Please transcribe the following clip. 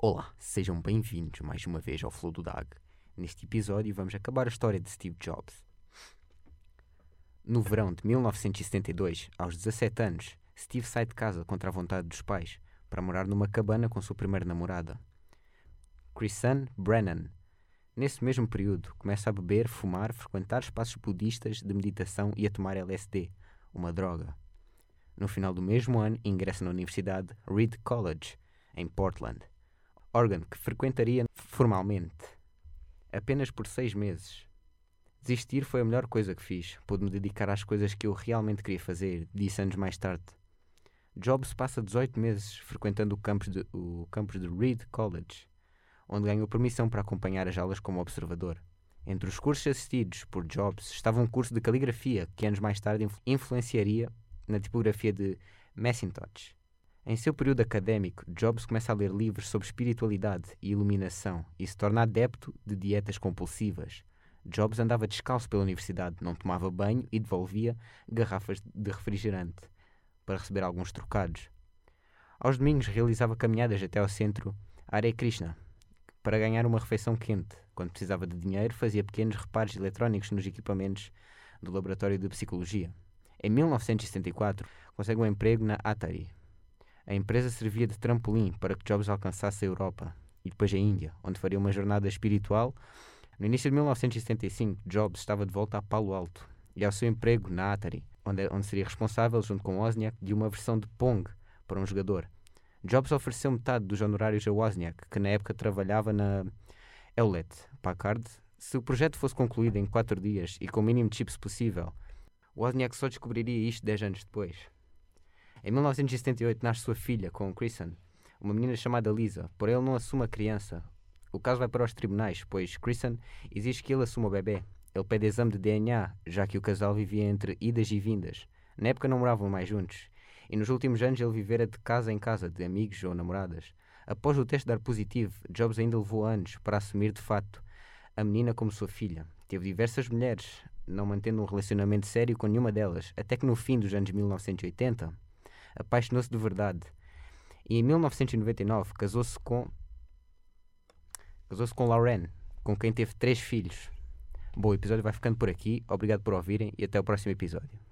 Olá, sejam bem-vindos mais uma vez ao Flow do Dag. Neste episódio vamos acabar a história de Steve Jobs. No verão de 1972, aos 17 anos, Steve sai de casa contra a vontade dos pais para morar numa cabana com sua primeira namorada, Chrisanne Brennan. Nesse mesmo período, começa a beber, fumar, frequentar espaços budistas de meditação e a tomar LSD, uma droga. No final do mesmo ano, ingressa na Universidade Reed College, em Portland, Oregon, que frequentaria formalmente apenas por seis meses. Desistir foi a melhor coisa que fiz. Pude-me dedicar às coisas que eu realmente queria fazer, disse anos mais tarde. Jobs passa 18 meses frequentando o campus de, o campus de Reed College, onde ganhou permissão para acompanhar as aulas como observador. Entre os cursos assistidos por Jobs estava um curso de caligrafia que anos mais tarde influenciaria na tipografia de Macintosh. Em seu período académico, Jobs começa a ler livros sobre espiritualidade e iluminação e se torna adepto de dietas compulsivas. Jobs andava descalço pela universidade, não tomava banho e devolvia garrafas de refrigerante para receber alguns trocados. Aos domingos realizava caminhadas até ao centro Hare Krishna para ganhar uma refeição quente. Quando precisava de dinheiro, fazia pequenos reparos eletrónicos nos equipamentos do laboratório de psicologia. Em 1974, consegue um emprego na Atari. A empresa servia de trampolim para que Jobs alcançasse a Europa e depois a Índia, onde faria uma jornada espiritual. No início de 1975, Jobs estava de volta a Palo Alto e ao seu emprego na Atari, onde, onde seria responsável, junto com Wozniak, de uma versão de Pong para um jogador. Jobs ofereceu metade dos honorários a Wozniak, que na época trabalhava na Hewlett Packard. Se o projeto fosse concluído em quatro dias e com o mínimo de chips possível, Wozniak só descobriria isto 10 anos depois. Em 1978 nasce sua filha com Chrisan, uma menina chamada Lisa, porém ele não assume a criança. O caso vai para os tribunais, pois Chrisan exige que ele assuma o bebê. Ele pede exame de DNA, já que o casal vivia entre idas e vindas. Na época não moravam mais juntos, e nos últimos anos ele vivera de casa em casa, de amigos ou namoradas. Após o teste dar positivo, Jobs ainda levou anos para assumir de fato a menina como sua filha. Teve diversas mulheres, não mantendo um relacionamento sério com nenhuma delas, até que no fim dos anos 1980 apaixonou-se de verdade. E em 1999 casou-se com casou-se com Lauren, com quem teve três filhos. Bom, o episódio vai ficando por aqui. Obrigado por ouvirem e até o próximo episódio.